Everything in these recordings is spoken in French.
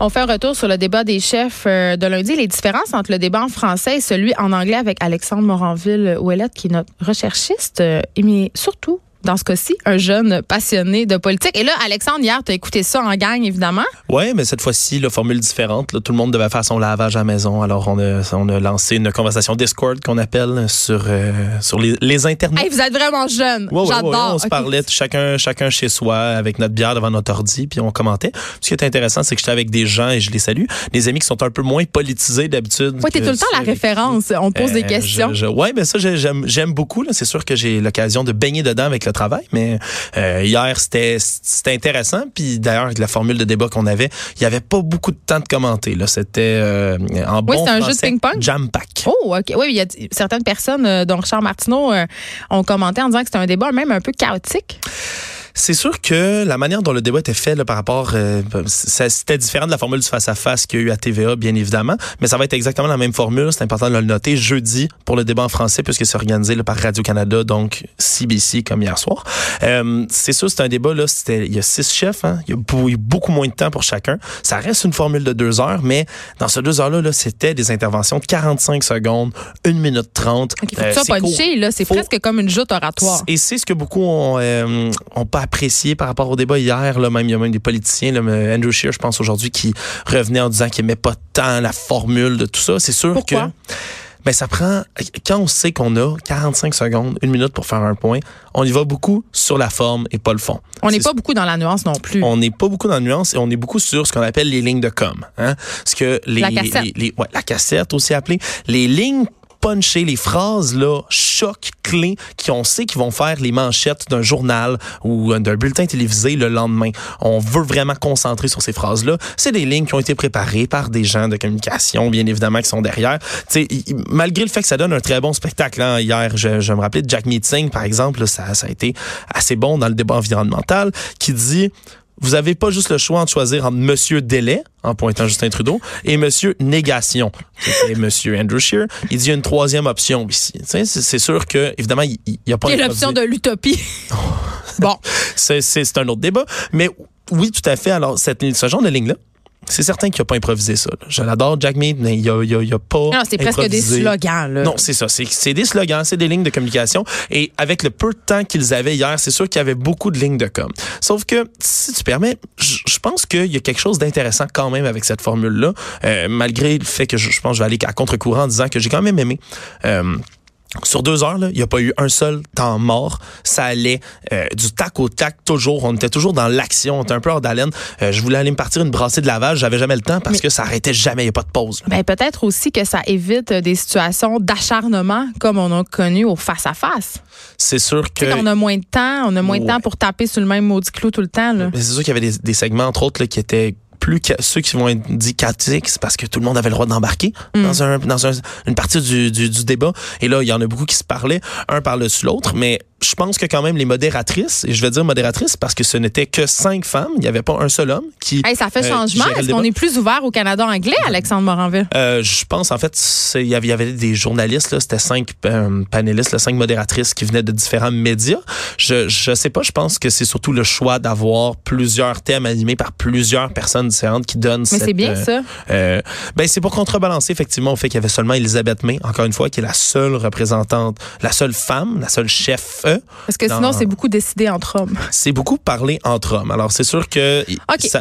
On fait un retour sur le débat des chefs euh, de lundi, les différences entre le débat en français et celui en anglais avec Alexandre Moranville-Ouellette, qui est notre recherchiste, euh, mais surtout dans ce cas-ci, un jeune passionné de politique. Et là, Alexandre, hier, tu as écouté ça en gang, évidemment. Oui, mais cette fois-ci, la formule différente. tout le monde devait faire son lavage à la maison. Alors, on a, on a lancé une conversation Discord qu'on appelle sur, euh, sur les, les internets. Hey, vous êtes vraiment jeune. J'adore. on se parlait chacun, chacun chez soi avec notre bière devant notre ordi, puis on commentait. Ce qui est intéressant, c'est que j'étais avec des gens et je les salue. Des amis qui sont un peu moins politisés d'habitude. Oui, t'es tout le temps la référence. On pose des euh, questions. Oui, mais ça, j'aime beaucoup. C'est sûr que j'ai l'occasion de baigner dedans avec le travail, mais euh, hier, c'était c'était intéressant. Puis d'ailleurs, avec la formule de débat qu'on avait, il y avait pas beaucoup de temps de commenter. Là, c'était euh, en bon oui, c'est un jeu de. Jam pack. Oh, ok. Oui, il y a certaines personnes, euh, dont Richard Martineau, ont commenté en disant que c'était un débat même un peu chaotique. C'est sûr que la manière dont le débat était fait là, par rapport, euh, c'était différent de la formule du face-à-face qu'il y a eu à TVA, bien évidemment, mais ça va être exactement la même formule. C'est important de le noter jeudi pour le débat en français puisque c'est organisé là, par Radio-Canada, donc CBC comme hier soir. Euh, c'est sûr, c'est un débat, là, il y a six chefs, hein, il y a beaucoup moins de temps pour chacun. Ça reste une formule de deux heures, mais dans ces deux heures-là, là, c'était des interventions de 45 secondes, une minute 30. Okay, faut euh, ça puncher, là, c'est presque comme une joute oratoire. Et c'est ce que beaucoup ont, euh, ont pas apprécié par rapport au débat hier. Là, même, il y a même des politiciens, là, Andrew Scheer, je pense aujourd'hui, qui revenait en disant qu'il n'aimait pas tant la formule de tout ça. C'est sûr Pourquoi? que... Ben, ça prend, quand on sait qu'on a 45 secondes, une minute pour faire un point, on y va beaucoup sur la forme et pas le fond. On n'est pas beaucoup dans la nuance non plus. On n'est pas beaucoup dans la nuance et on est beaucoup sur ce qu'on appelle les lignes de com. Hein? Ce que les, la cassette. Les, ouais, la cassette aussi appelée. Les lignes puncher les phrases là choc clés qui on sait qu'ils vont faire les manchettes d'un journal ou d'un bulletin télévisé le lendemain. On veut vraiment concentrer sur ces phrases là. C'est des lignes qui ont été préparées par des gens de communication bien évidemment qui sont derrière. T'sais, malgré le fait que ça donne un très bon spectacle hein, hier, je, je me rappelais de Jack Meeting par exemple, là, ça, ça a été assez bon dans le débat environnemental qui dit vous avez pas juste le choix de choisir entre Monsieur Délai, en pointant Justin Trudeau, et Monsieur Négation, qui était Monsieur Andrew Scheer. Il dit une troisième option ici. C'est sûr que, évidemment, il n'y a pas... Il l'option de l'utopie? bon. C'est un autre débat. Mais oui, tout à fait. Alors, cette, ce genre de ligne-là, c'est certain qu'il n'a pas improvisé ça. Je l'adore, Jack Mead, mais il n'a a, a pas. Non, c'est presque des slogans. Là. Non, c'est ça. C'est des slogans, c'est des lignes de communication. Et avec le peu de temps qu'ils avaient hier, c'est sûr qu'il y avait beaucoup de lignes de com. Sauf que, si tu permets, je pense qu'il y a quelque chose d'intéressant quand même avec cette formule-là, euh, malgré le fait que je, pense que je vais aller à contre-courant en disant que j'ai quand même aimé. Euh, sur deux heures, il n'y a pas eu un seul temps mort. Ça allait euh, du tac au tac toujours. On était toujours dans l'action. On était un peu hors d'haleine. Euh, je voulais aller me partir une brassée de lavage. J'avais jamais le temps parce que ça arrêtait jamais. Il n'y a pas de pause. Ben, peut-être aussi que ça évite des situations d'acharnement comme on a connu au face-à-face. C'est sûr que... on a moins de temps. On a moins de temps pour taper sur le même maudit clou tout le temps. C'est sûr qu'il y avait des, des segments, entre autres, là, qui étaient plus que ceux qui vont être dit c'est parce que tout le monde avait le droit d'embarquer mm. dans, un, dans un, une partie du, du, du, débat. Et là, il y en a beaucoup qui se parlaient, un par-dessus l'autre, mais je pense que quand même les modératrices, et je vais dire modératrices parce que ce n'était que cinq femmes, il n'y avait pas un seul homme qui. Hey, ça fait euh, changement. Est-ce qu'on est plus ouvert au Canada anglais, Alexandre Moranville? Euh, je pense, en fait, il y avait des journalistes, là, c'était cinq euh, panélistes, là, cinq modératrices qui venaient de différents médias. Je, je sais pas, je pense que c'est surtout le choix d'avoir plusieurs thèmes animés par plusieurs personnes différentes qui donnent Mais c'est bien ça. ben, c'est pour contrebalancer, effectivement, au fait qu'il y avait seulement Elisabeth May, encore une fois, qui est la seule représentante, la seule femme, la seule chef parce que sinon, c'est beaucoup décidé entre hommes. C'est beaucoup parlé entre hommes. Alors, c'est sûr que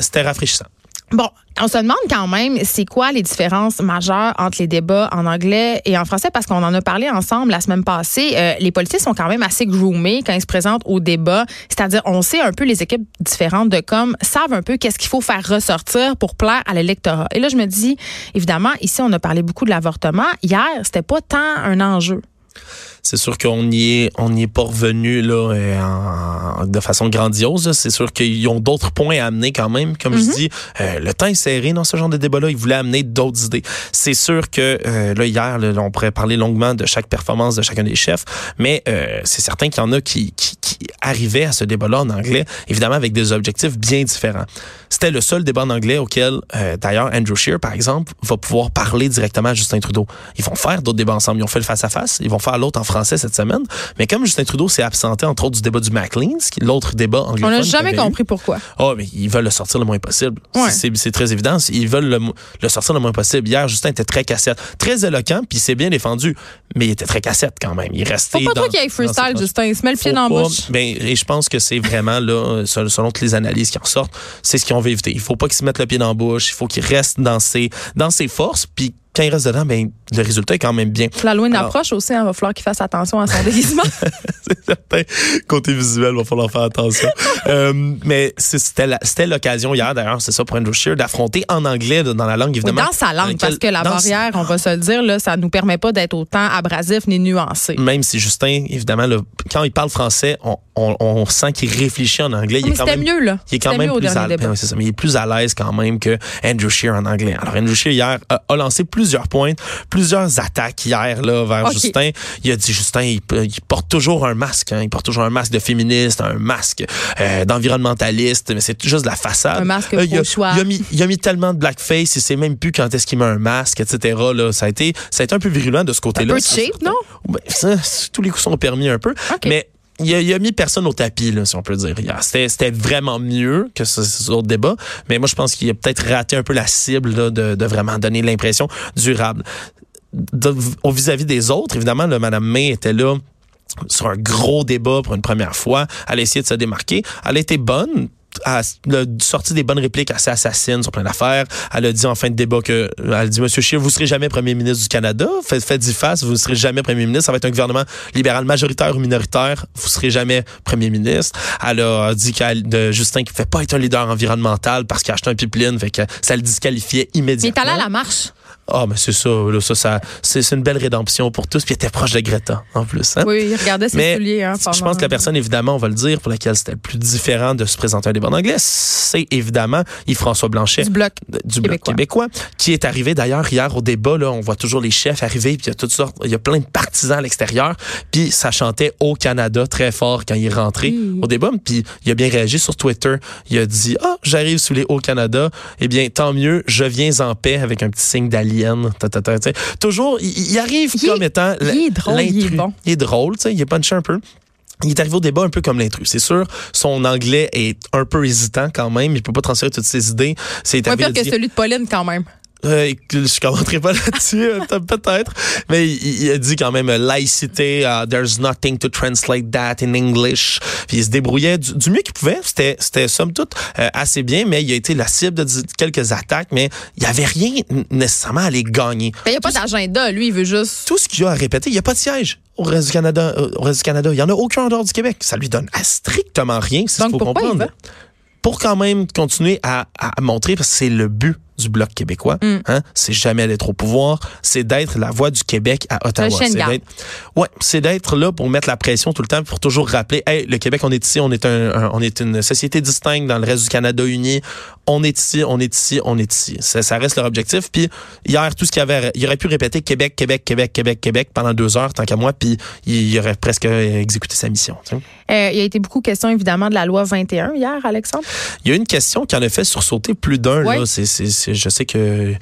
c'était rafraîchissant. Bon, on se demande quand même, c'est quoi les différences majeures entre les débats en anglais et en français, parce qu'on en a parlé ensemble la semaine passée. Euh, les politiciens sont quand même assez groomés quand ils se présentent au débat. C'est-à-dire, on sait un peu les équipes différentes de com savent un peu qu'est-ce qu'il faut faire ressortir pour plaire à l'électorat. Et là, je me dis, évidemment, ici, on a parlé beaucoup de l'avortement. Hier, c'était pas tant un enjeu. C'est sûr qu'on n'y est, on n'y est pas revenu là euh, en, de façon grandiose. C'est sûr qu'ils ont d'autres points à amener quand même. Comme je Mhm. dis, euh, le temps est serré dans ce genre de débat-là. Ils voulaient amener d'autres idées. C'est sûr que euh, là hier, là, on pourrait parler longuement de chaque performance de chacun des chefs, mais euh, c'est certain qu'il y en a qui, qui, qui arrivaient à ce débat-là en anglais, évidemment avec des objectifs bien différents. C'était le seul débat en anglais auquel, euh, d'ailleurs, Andrew Scheer, par exemple, va pouvoir parler directement à Justin Trudeau. Ils vont faire d'autres débats ensemble. Ils ont fait le face-à-face. Ils vont faire l'autre en français cette semaine. Mais comme Justin Trudeau s'est absenté, entre autres, du débat du est l'autre débat On anglophone. n'a jamais eu, compris pourquoi. ah, mais ils veulent le sortir le moins possible. Ouais. C'est très évident. Ils veulent le, le sortir le moins possible. Hier, Justin était très cassette. Très éloquent, puis il s'est bien défendu. Mais il était très cassette quand même. Il restait. Faut pas dans- trop qu'il y ait freestyle, Justin. Il se met le pied dans la bouche. Ben, et je pense que c'est vraiment, là, selon toutes les analyses qui en sortent, c'est ce qu'on veut éviter. Il faut pas qu'il se mette le pied dans la bouche. Il faut qu'il reste dans ses, dans ses forces. Puis quand il reste dedans, ben, le résultat est quand même bien. L'Halloween Alors- approche aussi, il va falloir qu'il fasse attention à son déguisement. c'est certain. Côté visuel, va falloir faire attention. Euh, mais c'était la- l'occasion hier, d'ailleurs, c'est ça pour Andrew Scheer, d'affronter en anglais, dans la langue, Oui, évidemment. dans sa langue, laquelle- parce que la barrière, on va se le dire, là, ça nous permet pas d'être autant abrasif ni nuancé. Même si Justin, évidemment, quand il parle français, on, on- on sent qu'il réfléchit en anglais. Il Mais est quand même, mieux, là. Il est quand même plus à l'aise. débat. Oui, c'est ça, mais il est plus à l'aise quand même que Andrew Scheer en anglais. Alors Andrew Scheer hier a, a lancé plusieurs points, plusieurs attaques hier là vers. Justin. Il a dit Justin, il, il porte toujours un masque, hein. il porte toujours un masque de féministe, un masque euh, d'environnementaliste, mais c'est juste de la façade. Un masque Euh, il, a, pro-choix. il a mis, il a mis tellement de blackface, il sait même plus quand est-ce qu'il met un masque, etc. Là, ça a été, ça a été un peu virulent de ce Un côté-là. peu c'est cheap, non? Ben, ça, tous les coups sont permis un peu. OK. Mais il a, il a mis personne au tapis, là, si on peut dire. C'était, vraiment mieux que ce, ces autres débats. Mais moi, je pense qu'il a peut-être raté un peu la cible de, vraiment donner l'impression durable. Au vis-à-vis des autres, évidemment, là, Mme May était là sur un gros débat pour une première fois. Elle a essayé de se démarquer. Elle a été bonne. Elle a sorti des bonnes répliques assez assassines sur plein d'affaires. Elle a dit en fin de débat que, elle a dit, Monsieur Scheer, vous serez jamais premier ministre du Canada. Faites, faites face, vous ne serez jamais premier ministre. Ça va être un gouvernement libéral majoritaire ou minoritaire. Vous serez jamais premier ministre. Elle a dit qu'elle, de Justin qui fait pas être un leader environnemental parce qu'il a acheté un pipeline, fait que ça le disqualifiait Mais immédiatement. allé à la marche. Ah, mais c'est ça, là, ça, ça c'est une belle rédemption pour tous. Puis il était proche de Greta, en plus. Hein? Oui, il regardait ses Mais souliers. Hein, je pense que la personne, évidemment, on va le dire, pour laquelle c'était le plus différent de se présenter un débat en anglais, c'est évidemment Yves-François Blanchet Du bloc. du Bloc québécois. québécois, qui est arrivé d'ailleurs hier au débat. Là, on voit toujours les chefs arriver, puis il y a toutes sortes, il y a plein de partisans à l'extérieur. Puis ça chantait au Canada très fort quand il est rentré au débat. Puis il a bien réagi sur Twitter. Il a dit ah j'arrive sous les hauts Canada. Eh bien tant mieux, je viens en paix avec un petit signe Ta, ta, ta. Toujours, il, il arrive Il est- comme étant il est drôle, il est l'intrus. bon. Il est drôle, tu sais, il est punché un peu. Il est arrivé au débat un peu comme l'intrus. C'est sûr, son anglais est un peu hésitant quand même. Il peut pas transférer toutes ses idées. C'est arrivé pire que celui de Pauline, quand même. Euh, je commenterai pas là-dessus, euh, peut-être. Mais il, il a dit quand même euh, laïcité, uh, there's nothing to translate that in English. Puis il se débrouillait du, du mieux qu'il pouvait. C'était, c'était somme toute euh, assez bien, mais il a été la cible de quelques attaques, mais il y avait rien nécessairement à les gagner. Il n'y a pas d'agenda. Lui, il veut juste. Tout ce qu'il a à répéter, il n'y a pas de siège au reste du Canada. euh, au reste du Canada, il y en a aucun en dehors du Québec. Ça lui donne à strictement rien. C'est ce qu'il faut comprendre. Pour quand même continuer à, à montrer, parce que c'est le but du Bloc québécois, Mm. hein, c'est jamais d'être au pouvoir, c'est d'être la voix du Québec à Ottawa. C'est d'être- ouais, c'est d'être là pour mettre la pression tout le temps, pour toujours rappeler, hey, le Québec, on est ici, on est un, un- on est une société distincte dans le reste du Canada uni. On est ici, on est ici, on est ici. Ça, ça reste leur objectif. Puis hier, tout ce qu'il y avait, il aurait pu répéter Québec, Québec, Québec, Québec, Québec pendant deux heures, tant qu'à moi, puis il aurait presque exécuté sa mission. tu sais. Euh, il y a été beaucoup question, évidemment, de la loi 21 hier, Alexandre. Il y a une question qui en a fait sursauter plus d'un. Ouais. là. C'est- je sais que,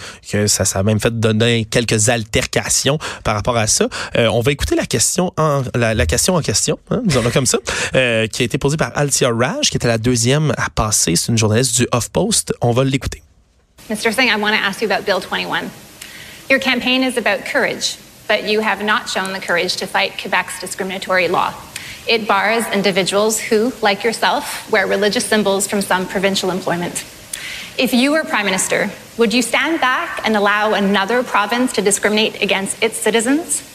ça, ça a même fait donner quelques altercations par rapport à ça. Euh, on va écouter la question en, la, la question en question, hein, disons-le comme ça, euh, qui a été posée par Altia Raj, qui était la deuxième à passer. C'est une journaliste du HuffPost. On va l'écouter. Mr. Singh, I want to ask you about Bill 21. Your campaign is about courage, but you have not shown the courage to fight Quebec's discriminatory law. It bars individuals who, like yourself, wear religious symbols from some provincial employment. If you were Prime Minister, would you stand back and allow another province to discriminate against its citizens?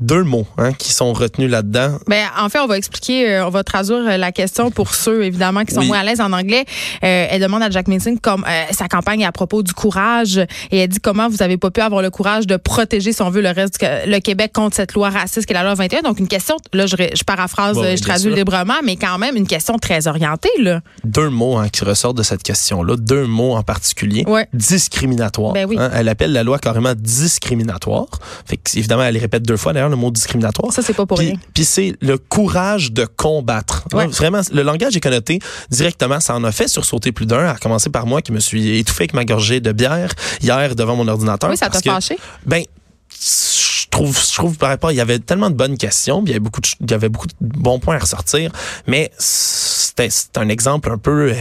Deux mots hein, qui sont retenus là-dedans. Ben, en fait, on va expliquer, euh, on va traduire euh, la question pour ceux, évidemment, qui sont Oui. moins à l'aise en anglais. Euh, elle demande à Jack Meeting comme euh, sa campagne à propos du courage et elle dit comment vous avez pas pu avoir le courage de protéger, si on veut, le reste du le Québec contre cette loi raciste qui est la loi 21. Donc, une question, là, je, paraphrase, Bon, oui, je traduis librement, mais quand même une question très orientée, là. Deux mots hein, qui ressortent de cette question-là, deux mots en particulier. Ouais. Discriminatoire. Ben oui. hein. elle appelle la loi carrément discriminatoire. Fait que, évidemment, elle les répète deux fois d'ailleurs le mot discriminatoire. Ça, c'est pas pour Puis, rien. puis c'est le courage de combattre. Ouais. Hein, Vraiment, le langage est connoté directement. Ça en a fait sursauter plus d'un, à commencer par moi qui me suis étouffé avec ma gorgée de bière hier devant mon ordinateur. Oui, ça t'a fâché? Ben, je trouve, je trouve par rapport, il y avait tellement de bonnes questions, puis il y avait beaucoup de, il y avait beaucoup de bons points à ressortir, mais c'était c'est un exemple un peu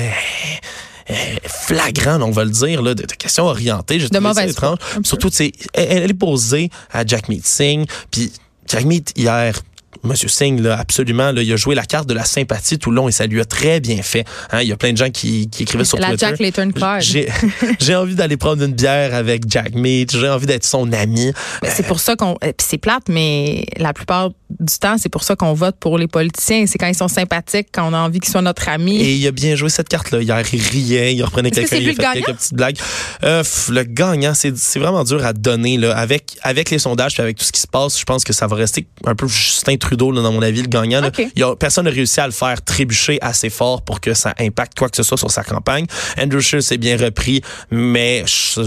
euh, euh, flagrant, on va le dire, là, de, de questions orientées. J'ai De mauvaise étrange. Surtout, elle, elle est posée à Jack Meet Singh, puis Jack Meet hier. Monsieur Singh, là, absolument, là, il a joué la carte de la sympathie tout le long et ça lui a très bien fait. Hein, il y a plein de gens qui, qui écrivaient sur La Twitter. Jack Layton card. J'ai j'ai envie d'aller prendre une bière avec Jack Meat. J'ai envie d'être son ami. Ben, c'est pour ça qu'on. euh, Puis c'est plate, mais la plupart du temps, c'est pour ça qu'on vote pour les politiciens. C'est quand ils sont sympathiques, quand on a envie qu'ils soient notre ami. Et il a bien joué cette carte-là. Hier, il riait, il reprenait quelqu'un, il a fait quelques petites blagues. Euh, le gagnant, c'est vraiment dur à donner. Là. Avec, avec les sondages puis avec tout ce qui se passe, je pense que ça va rester un peu Justin Trudeau, là, dans mon avis, le gagnant. là. OK. Il y a, personne n'a réussi à le faire trébucher assez fort pour que ça impacte quoi que ce soit sur sa campagne. Andrew Scheer s'est bien repris, mais je-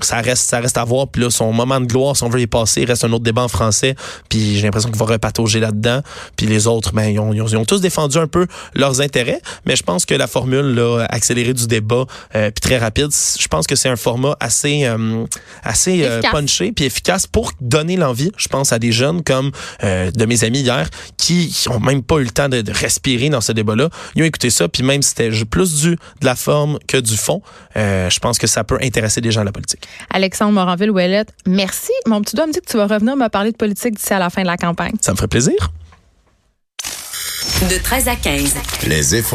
ça reste, ça reste à voir. Puis là, son moment de gloire, si on veut y passer, il reste un autre débat en français. Puis j'ai l'impression qu'il va repatauger là-dedans. Puis les autres, ben, ils ont, ils ont- ils ont tous défendu un peu leurs intérêts. Mais je pense que la formule là, accélérée du débat, euh, puis très rapide, je pense que c'est un format assez, euh, assez euh, punché puis efficace pour donner l'envie, je pense, à des jeunes comme euh, de mes amis hier qui ont même pas eu le temps de, de respirer dans ce débat-là. Ils ont écouté ça, puis même si c'était plus du de la forme que du fond, je pense que ça peut intéresser des gens à la politique. Alexandre Moranville-Ouellette, merci. Mon petit doigt me dit que tu vas revenir me parler de politique d'ici à la fin de la campagne. Ça me ferait plaisir. De 13 à 15. Les effrontés.